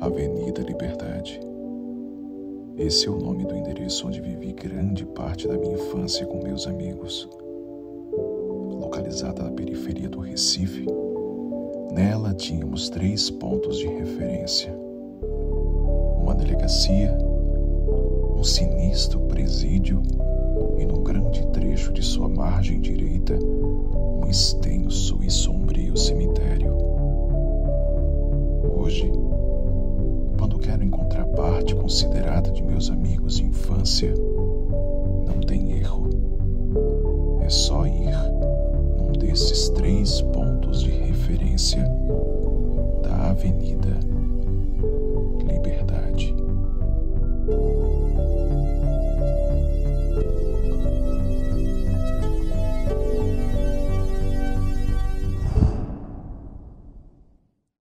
Avenida Liberdade. Esse é o nome do endereço onde vivi grande parte da minha infância com meus amigos. Localizada na periferia do Recife, nela tínhamos três pontos de referência: uma delegacia, um sinistro presídio e, num grande trecho de sua margem direita, um extenso e sombrio cemitério. Hoje, parte considerada de meus amigos de infância, não tem erro. É só ir num desses três pontos de referência da Avenida